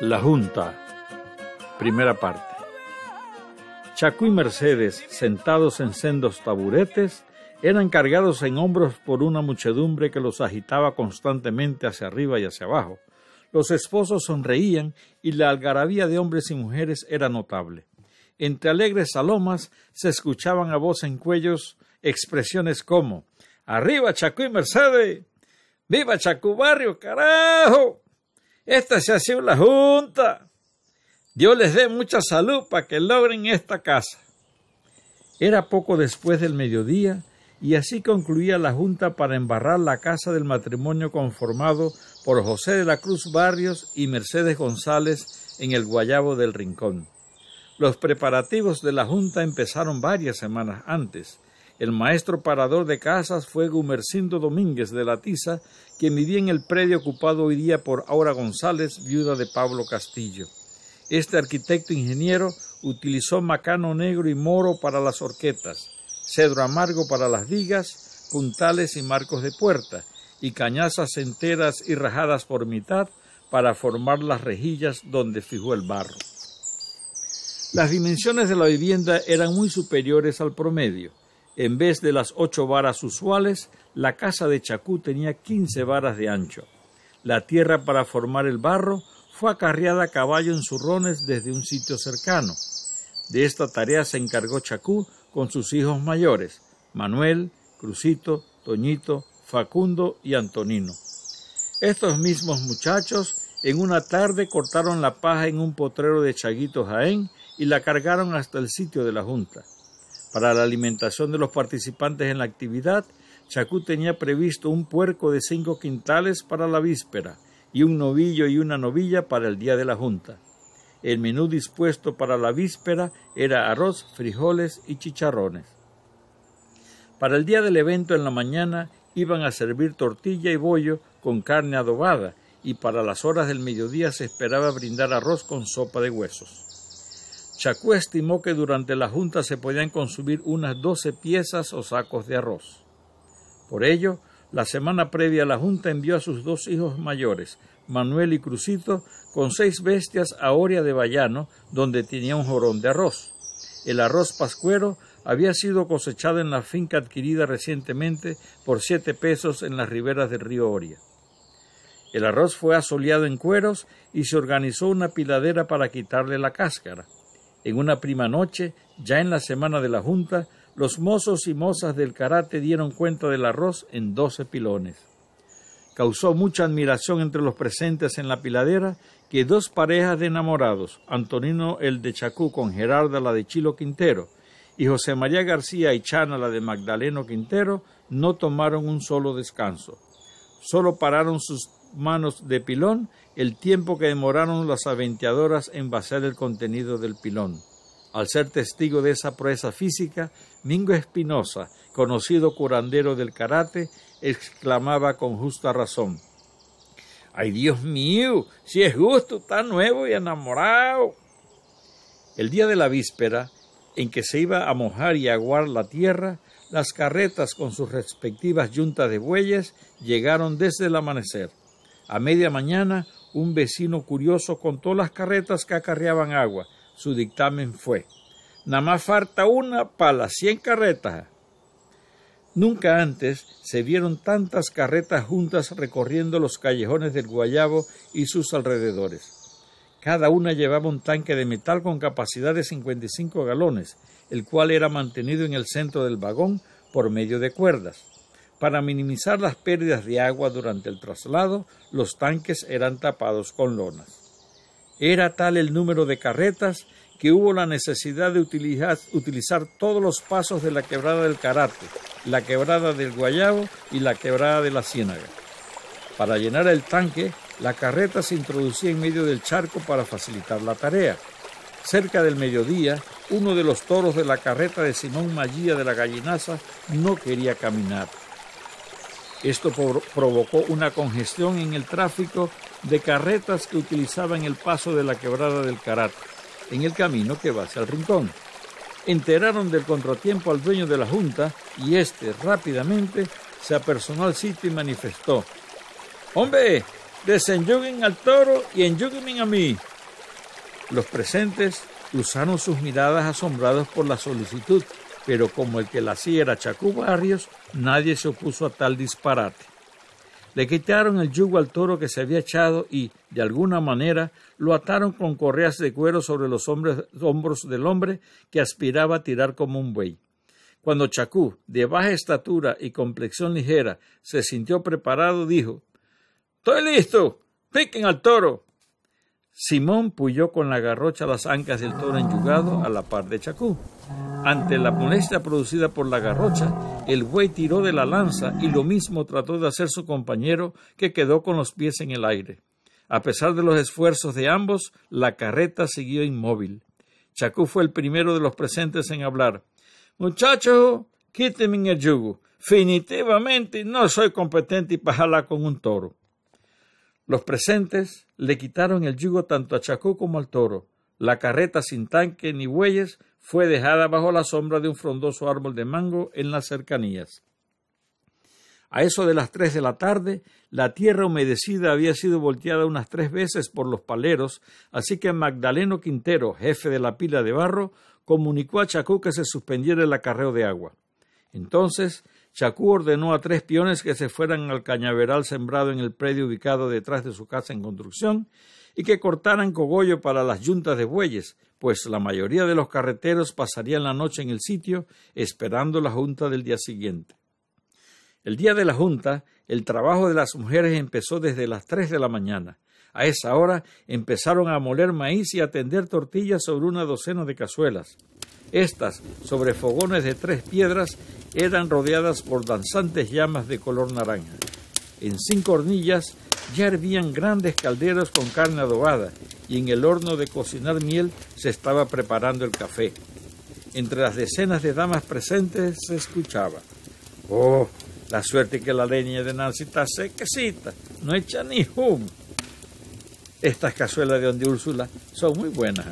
La Junta. Primera parte. Chacú y Mercedes, sentados en sendos taburetes, eran cargados en hombros por una muchedumbre que los agitaba constantemente hacia arriba y hacia abajo. Los esposos sonreían y la algarabía de hombres y mujeres era notable. Entre alegres salomas se escuchaban a voz en cuellos expresiones como Arriba Chacú y Mercedes. Viva Chacú Barrio, carajo. Esta se ha la junta. Dios les dé mucha salud para que logren esta casa. Era poco después del mediodía y así concluía la junta para embarrar la casa del matrimonio conformado por José de la Cruz Barrios y Mercedes González en el Guayabo del Rincón. Los preparativos de la junta empezaron varias semanas antes. El maestro parador de casas fue Gumercindo Domínguez de la Tiza, quien vivía en el predio ocupado hoy día por Aura González, viuda de Pablo Castillo. Este arquitecto ingeniero utilizó macano negro y moro para las horquetas, cedro amargo para las vigas, puntales y marcos de puerta, y cañazas enteras y rajadas por mitad para formar las rejillas donde fijó el barro. Las dimensiones de la vivienda eran muy superiores al promedio. En vez de las ocho varas usuales, la casa de Chacú tenía quince varas de ancho. La tierra para formar el barro fue acarreada a caballo en zurrones desde un sitio cercano. De esta tarea se encargó Chacú con sus hijos mayores, Manuel, Crucito, Toñito, Facundo y Antonino. Estos mismos muchachos en una tarde cortaron la paja en un potrero de Chaguito Jaén y la cargaron hasta el sitio de la Junta. Para la alimentación de los participantes en la actividad, Chacú tenía previsto un puerco de cinco quintales para la víspera y un novillo y una novilla para el día de la junta. El menú dispuesto para la víspera era arroz, frijoles y chicharrones. Para el día del evento en la mañana iban a servir tortilla y bollo con carne adobada y para las horas del mediodía se esperaba brindar arroz con sopa de huesos. Chacú estimó que durante la junta se podían consumir unas doce piezas o sacos de arroz. Por ello, la semana previa la junta envió a sus dos hijos mayores, Manuel y Crucito, con seis bestias a Oria de Bayano, donde tenía un jorón de arroz. El arroz pascuero había sido cosechado en la finca adquirida recientemente por siete pesos en las riberas del río Oria. El arroz fue asoleado en cueros y se organizó una piladera para quitarle la cáscara. En una prima noche, ya en la semana de la Junta, los mozos y mozas del karate dieron cuenta del arroz en doce pilones. Causó mucha admiración entre los presentes en la piladera que dos parejas de enamorados, Antonino el de Chacú con Gerarda la de Chilo Quintero, y José María García y Chana la de Magdaleno Quintero, no tomaron un solo descanso. Solo pararon sus manos de pilón el tiempo que demoraron las aventeadoras en vaciar el contenido del pilón. Al ser testigo de esa proeza física, Mingo Espinosa, conocido curandero del karate, exclamaba con justa razón ¡Ay, Dios mío! Si es justo, está nuevo y enamorado. El día de la víspera, en que se iba a mojar y aguar la tierra, las carretas con sus respectivas yuntas de bueyes llegaron desde el amanecer. A media mañana, un vecino curioso contó las carretas que acarreaban agua. Su dictamen fue: Nada más falta una para las cien carretas. Nunca antes se vieron tantas carretas juntas recorriendo los callejones del Guayabo y sus alrededores. Cada una llevaba un tanque de metal con capacidad de 55 galones, el cual era mantenido en el centro del vagón por medio de cuerdas. Para minimizar las pérdidas de agua durante el traslado, los tanques eran tapados con lonas. Era tal el número de carretas que hubo la necesidad de utilizar, todos los pasos de la quebrada del Karate, la quebrada del Guayabo y la quebrada de la Ciénaga. Para llenar el tanque, la carreta se introducía en medio del charco para facilitar la tarea. Cerca del mediodía, uno de los toros de la carreta de Simón Mallía de la Gallinaza no quería caminar. Esto provocó una congestión en el tráfico de carretas que utilizaban el paso de la quebrada del Carat, en el camino que va hacia el rincón. Enteraron del contratiempo al dueño de la Junta y éste rápidamente se apersonó al sitio y manifestó: Hombre, desenyuguen al toro y enyúguenme a mí. Los presentes usaron sus miradas asombrados por la solicitud, pero como el que la hacía era Chacú Barrios, nadie se opuso a tal disparate. Le quitaron el yugo al toro que se había echado y, de alguna manera, lo ataron con correas de cuero sobre los hombros del hombre que aspiraba a tirar como un buey. Cuando Chacú, de baja estatura y complexión ligera, se sintió preparado, dijo Estoy listo. Piquen al toro. Simón puyó con la garrocha las ancas del toro enyugado a la par de Chacú. Ante la molestia producida por la garrocha, el buey tiró de la lanza y lo mismo trató de hacer su compañero, que quedó con los pies en el aire. A pesar de los esfuerzos de ambos, la carreta siguió inmóvil. Chacú fue el primero de los presentes en hablar. Muchachos, quítenme el yugo. Definitivamente no soy competente para jalar con un toro. Los presentes le quitaron el yugo tanto a Chacú como al toro. La carreta sin tanque ni bueyes fue dejada bajo la sombra de un frondoso árbol de mango en las cercanías. A eso de las tres de la tarde, la tierra humedecida había sido volteada unas tres veces por los paleros, así que Magdaleno Quintero, jefe de la pila de barro, comunicó a Chacú que se suspendiera el acarreo de agua. Entonces, Chacú ordenó a tres peones que se fueran al cañaveral sembrado en el predio ubicado detrás de su casa en construcción y que cortaran cogollo para las yuntas de bueyes, pues la mayoría de los carreteros pasarían la noche en el sitio esperando la junta del día siguiente. El día de la junta, el trabajo de las mujeres empezó desde las tres de la mañana. A esa hora empezaron a moler maíz y a tender tortillas sobre una docena de cazuelas. Estas, sobre fogones de tres piedras, eran rodeadas por danzantes llamas de color naranja. En cinco hornillas ya hervían grandes calderos con carne adobada y en el horno de cocinar miel se estaba preparando el café. Entre las decenas de damas presentes se escuchaba. Oh, la suerte que la leña de Nancy está sequecita, no echa ni humo. Estas cazuelas de donde Úrsula son muy buenas.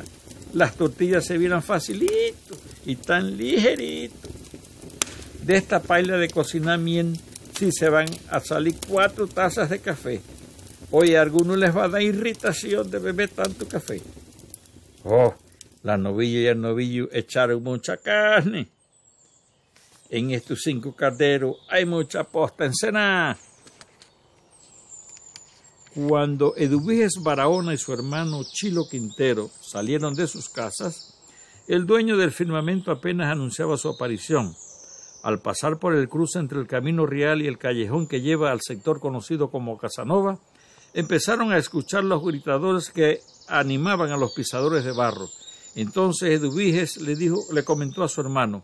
Las tortillas se vieran facilito y tan ligerito. De esta paila de cocinar miel sí se van a salir cuatro tazas de café Oye, a algunos les va a dar irritación de beber tanto café. Oh, la novilla y el novillo echaron mucha carne. En estos cinco carderos hay mucha posta encenada. Cuando Eduviges Barahona y su hermano Chilo Quintero salieron de sus casas, el dueño del firmamento apenas anunciaba su aparición. Al pasar por el cruce entre el camino real y el callejón que lleva al sector conocido como Casanova, empezaron a escuchar los gritadores que animaban a los pisadores de barro. Entonces Eduviges le dijo, le comentó a su hermano,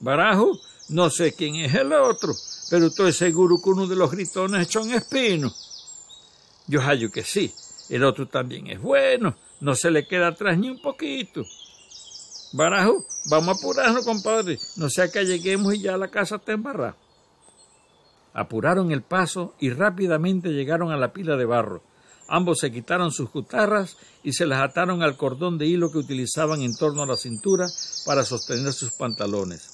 Barajo, no sé quién es el otro, pero estoy seguro que uno de los gritones es un Espino. Yo hallo que sí, el otro también es bueno, no se le queda atrás ni un poquito. Barajo, vamos a apurarnos, compadre, no sea que lleguemos y ya la casa está embarrada apuraron el paso y rápidamente llegaron a la pila de barro. Ambos se quitaron sus cutarras y se las ataron al cordón de hilo que utilizaban en torno a la cintura para sostener sus pantalones.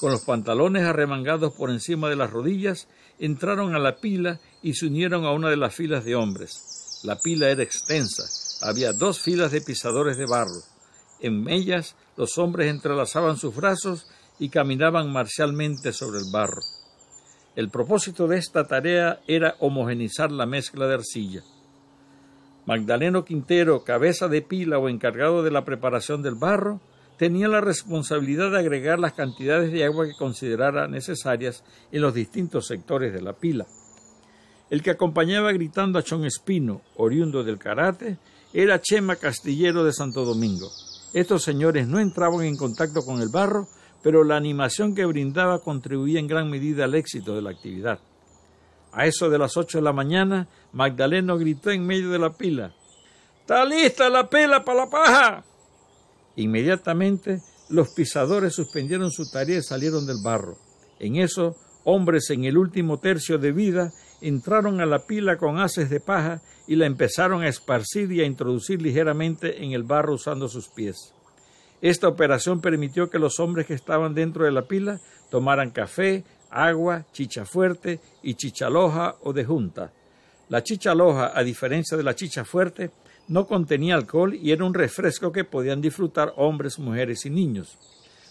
Con los pantalones arremangados por encima de las rodillas, entraron a la pila y se unieron a una de las filas de hombres. La pila era extensa, había dos filas de pisadores de barro. En ellas los hombres entrelazaban sus brazos y caminaban marcialmente sobre el barro. El propósito de esta tarea era homogenizar la mezcla de arcilla. Magdaleno Quintero, cabeza de pila o encargado de la preparación del barro, tenía la responsabilidad de agregar las cantidades de agua que considerara necesarias en los distintos sectores de la pila. El que acompañaba gritando a Chon Espino, oriundo del karate, era Chema Castillero de Santo Domingo. Estos señores no entraban en contacto con el barro pero la animación que brindaba contribuía en gran medida al éxito de la actividad. A eso de las ocho de la mañana, Magdaleno gritó en medio de la pila ¡Está lista la pela para la paja! Inmediatamente los pisadores suspendieron su tarea y salieron del barro. En eso, hombres en el último tercio de vida entraron a la pila con haces de paja y la empezaron a esparcir y a introducir ligeramente en el barro usando sus pies. Esta operación permitió que los hombres que estaban dentro de la pila tomaran café, agua, chicha fuerte y chicha loja o de junta. La chicha loja, a diferencia de la chicha fuerte, no contenía alcohol y era un refresco que podían disfrutar hombres, mujeres y niños.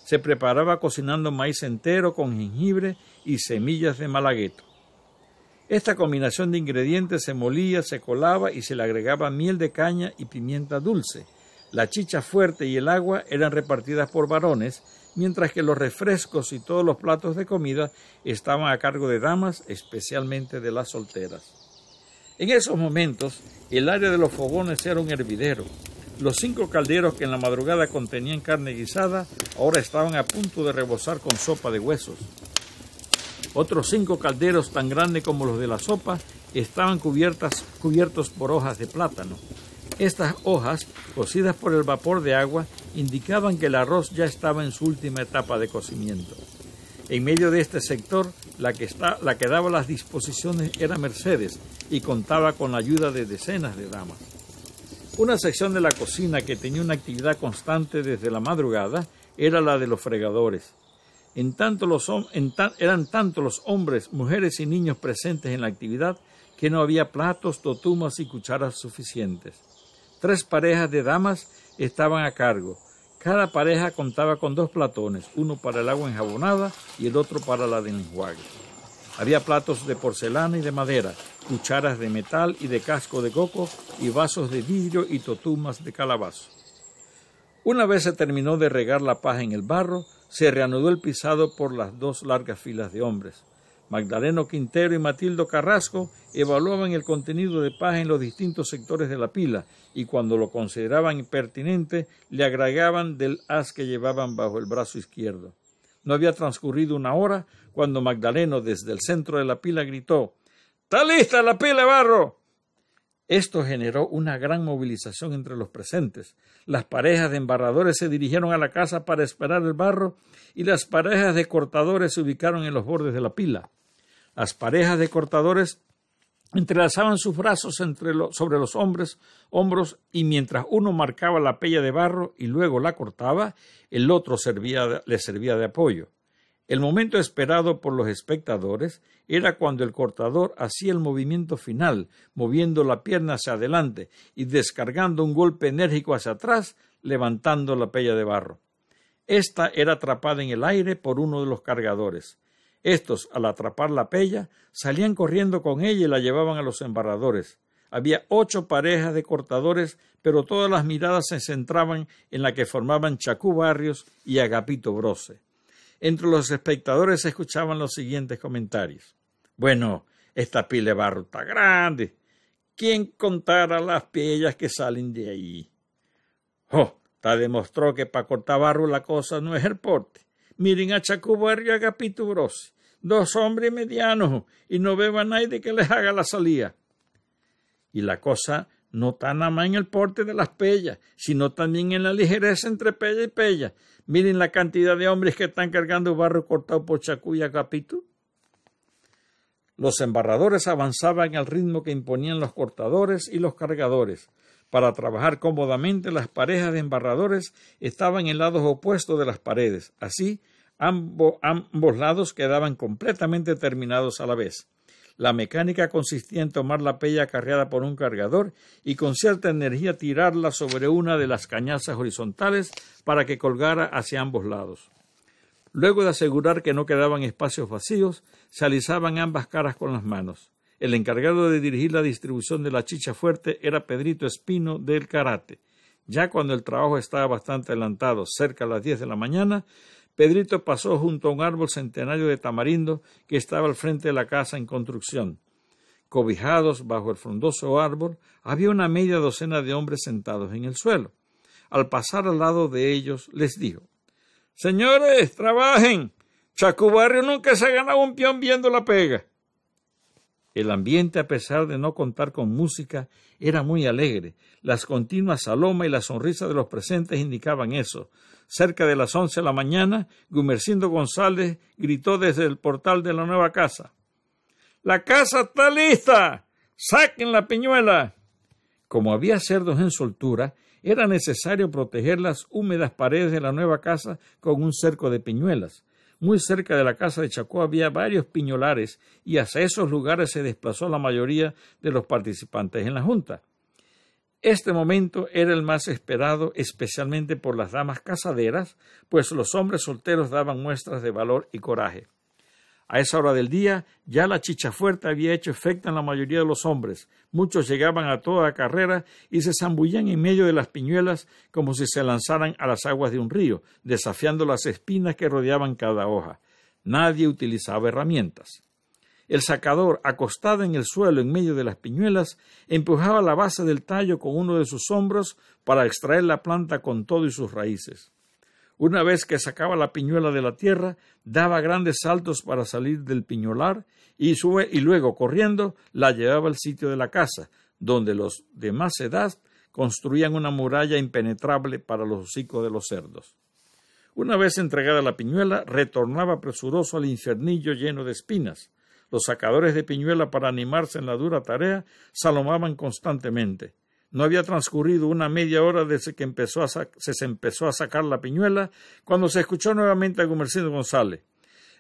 Se preparaba cocinando maíz entero con jengibre y semillas de malagueto. Esta combinación de ingredientes se molía, se colaba y se le agregaba miel de caña y pimienta dulce. La chicha fuerte y el agua eran repartidas por varones, mientras que los refrescos y todos los platos de comida estaban a cargo de damas, especialmente de las solteras. En esos momentos, el área de los fogones era un hervidero. Los cinco calderos que en la madrugada contenían carne guisada ahora estaban a punto de rebosar con sopa de huesos. Otros cinco calderos tan grandes como los de la sopa estaban cubiertas, cubiertos por hojas de plátano. Estas hojas, cocidas por el vapor de agua, indicaban que el arroz ya estaba en su última etapa de cocimiento. En medio de este sector, la que, la que daba las disposiciones era Mercedes y contaba con la ayuda de decenas de damas. Una sección de la cocina que tenía una actividad constante desde la madrugada era la de los fregadores. Tanto eran tanto los hombres, mujeres y niños presentes en la actividad que no había platos, totumas y cucharas suficientes. Tres parejas de damas estaban a cargo. Cada pareja contaba con dos platones, uno para el agua enjabonada y el otro para la de enjuague. Había platos de porcelana y de madera, cucharas de metal y de casco de coco y vasos de vidrio y totumas de calabazo. Una vez se terminó de regar la paja en el barro, se reanudó el pisado por las dos largas filas de hombres. Magdaleno Quintero y Matildo Carrasco evaluaban el contenido de paja en los distintos sectores de la pila y cuando lo consideraban pertinente le agregaban del haz que llevaban bajo el brazo izquierdo. No había transcurrido una hora cuando Magdaleno desde el centro de la pila gritó ¡Está lista la pila, barro! Esto generó una gran movilización entre los presentes. Las parejas de embarradores se dirigieron a la casa para esperar el barro y las parejas de cortadores se ubicaron en los bordes de la pila. Las parejas de cortadores entrelazaban sus brazos sobre los hombres, hombros y mientras uno marcaba la pella de barro y luego la cortaba, el otro le servía de apoyo. El momento esperado por los espectadores era cuando el cortador hacía el movimiento final, moviendo la pierna hacia adelante y descargando un golpe enérgico hacia atrás, levantando la pella de barro. Esta era atrapada en el aire por uno de los cargadores. Estos, al atrapar la pella, salían corriendo con ella y la llevaban a los embarradores. Había ocho parejas de cortadores, pero todas las miradas se centraban en la que formaban Chacú Barrios y Agapito Brose. Entre los espectadores se escuchaban los siguientes comentarios. Bueno, esta pila de barro está grande. ¿Quién contara las pellas que salen de ahí? Oh, ta demostró que para cortar barro la cosa no es el porte. Miren a Chacubar y a Gapito Bros, dos hombres medianos, y no a nadie que les haga la salida. Y la cosa no está nada más en el porte de las pellas, sino también en la ligereza entre pella y pella. Miren la cantidad de hombres que están cargando barro cortado por Chacú y Agapito. Los embarradores avanzaban al ritmo que imponían los cortadores y los cargadores. Para trabajar cómodamente, las parejas de embarradores estaban en lados opuestos de las paredes. Así, ambos lados quedaban completamente terminados a la vez. La mecánica consistía en tomar la pella cargada por un cargador y con cierta energía tirarla sobre una de las cañazas horizontales para que colgara hacia ambos lados. Luego de asegurar que no quedaban espacios vacíos, se alisaban ambas caras con las manos. El encargado de dirigir la distribución de la chicha fuerte era Pedrito Espino del Karate. Ya cuando el trabajo estaba bastante adelantado, cerca de las diez de la mañana, Pedrito pasó junto a un árbol centenario de tamarindo que estaba al frente de la casa en construcción. Cobijados bajo el frondoso árbol, había una media docena de hombres sentados en el suelo. Al pasar al lado de ellos, les dijo Señores, trabajen. Chacubarrio nunca se ha ganado un peón viendo la pega. El ambiente, a pesar de no contar con música, era muy alegre. Las continuas salomas y la sonrisa de los presentes indicaban eso. Cerca de las once de la mañana, Gumercindo González gritó desde el portal de la nueva casa. ¡La casa está lista! ¡Saquen la piñuela! Como había cerdos en soltura, era necesario proteger las húmedas paredes de la nueva casa con un cerco de piñuelas. Muy cerca de la casa de Chacó había varios piñolares y hacia esos lugares se desplazó la mayoría de los participantes en la junta. Este momento era el más esperado especialmente por las damas casaderas, pues los hombres solteros daban muestras de valor y coraje. A esa hora del día ya la chicha fuerte había hecho efecto en la mayoría de los hombres. Muchos llegaban a toda carrera y se zambullían en medio de las piñuelas como si se lanzaran a las aguas de un río, desafiando las espinas que rodeaban cada hoja. Nadie utilizaba herramientas. El sacador, acostado en el suelo en medio de las piñuelas, empujaba la base del tallo con uno de sus hombros para extraer la planta con todo y sus raíces. Una vez que sacaba la piñuela de la tierra, daba grandes saltos para salir del piñolar y, sube, y luego, corriendo, la llevaba al sitio de la casa, donde los de más edad construían una muralla impenetrable para los hocicos de los cerdos. Una vez entregada la piñuela, retornaba presuroso al infernillo lleno de espinas, los sacadores de piñuela para animarse en la dura tarea salomaban constantemente. No había transcurrido una media hora desde que se, empezó a sacar la piñuela cuando se escuchó nuevamente a Gumercindo González.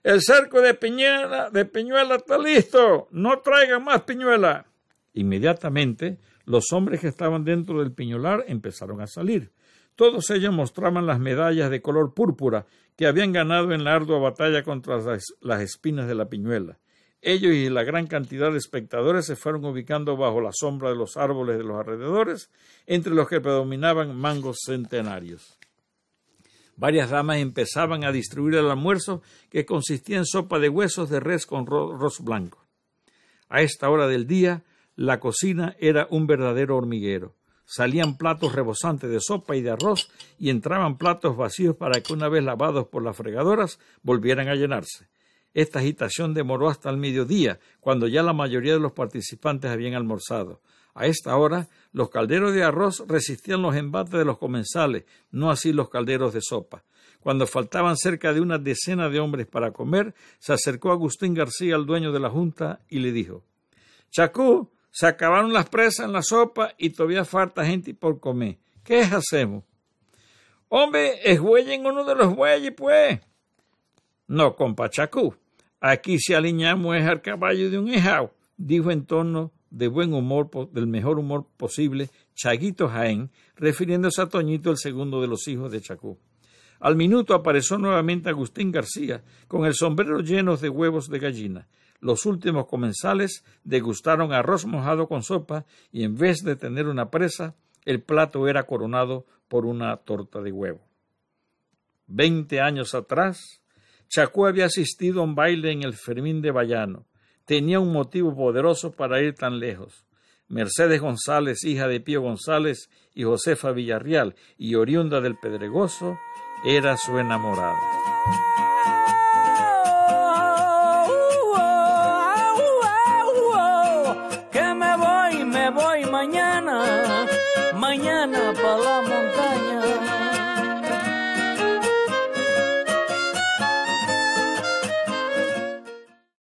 El cerco de piñuela, de piñuela está listo. No traigan más piñuela. Inmediatamente los hombres que estaban dentro del piñolar empezaron a salir. Todos ellos mostraban las medallas de color púrpura que habían ganado en la ardua batalla contra las espinas de la piñuela. Ellos y la gran cantidad de espectadores se fueron ubicando bajo la sombra de los árboles de los alrededores, entre los que predominaban mangos centenarios. Varias damas empezaban a distribuir el almuerzo, que consistía en sopa de huesos de res con arroz blanco. A esta hora del día, la cocina era un verdadero hormiguero. Salían platos rebosantes de sopa y de arroz y entraban platos vacíos para que una vez lavados por las fregadoras volvieran a llenarse. Esta agitación demoró hasta el mediodía, cuando ya la mayoría de los participantes habían almorzado. A esta hora, los calderos de arroz resistían los embates de los comensales, no así los calderos de sopa. Cuando faltaban cerca de una decena de hombres para comer, se acercó Agustín García al dueño de la junta y le dijo Chacú, se acabaron las presas en la sopa y todavía falta gente por comer. ¿Qué hacemos? Hombre, eshuellen uno de los bueyes, pues. No, compa Chacú. Aquí se aliñamos es al caballo de un ejao, dijo en tono de buen humor, del mejor humor posible, Chaguito Jaén, refiriéndose a Toñito, el segundo de los hijos de Chacú. Al minuto apareció nuevamente Agustín García, con el sombrero lleno de huevos de gallina. Los últimos comensales degustaron arroz mojado con sopa y en vez de tener una presa, el plato era coronado por una torta de huevo. Veinte años atrás, Chacú había asistido a un baile en el Fermín de Bayano. Tenía un motivo poderoso para ir tan lejos. Mercedes González, hija de Pío González y Josefa Villarreal, y oriunda del Pedregoso, era su enamorada.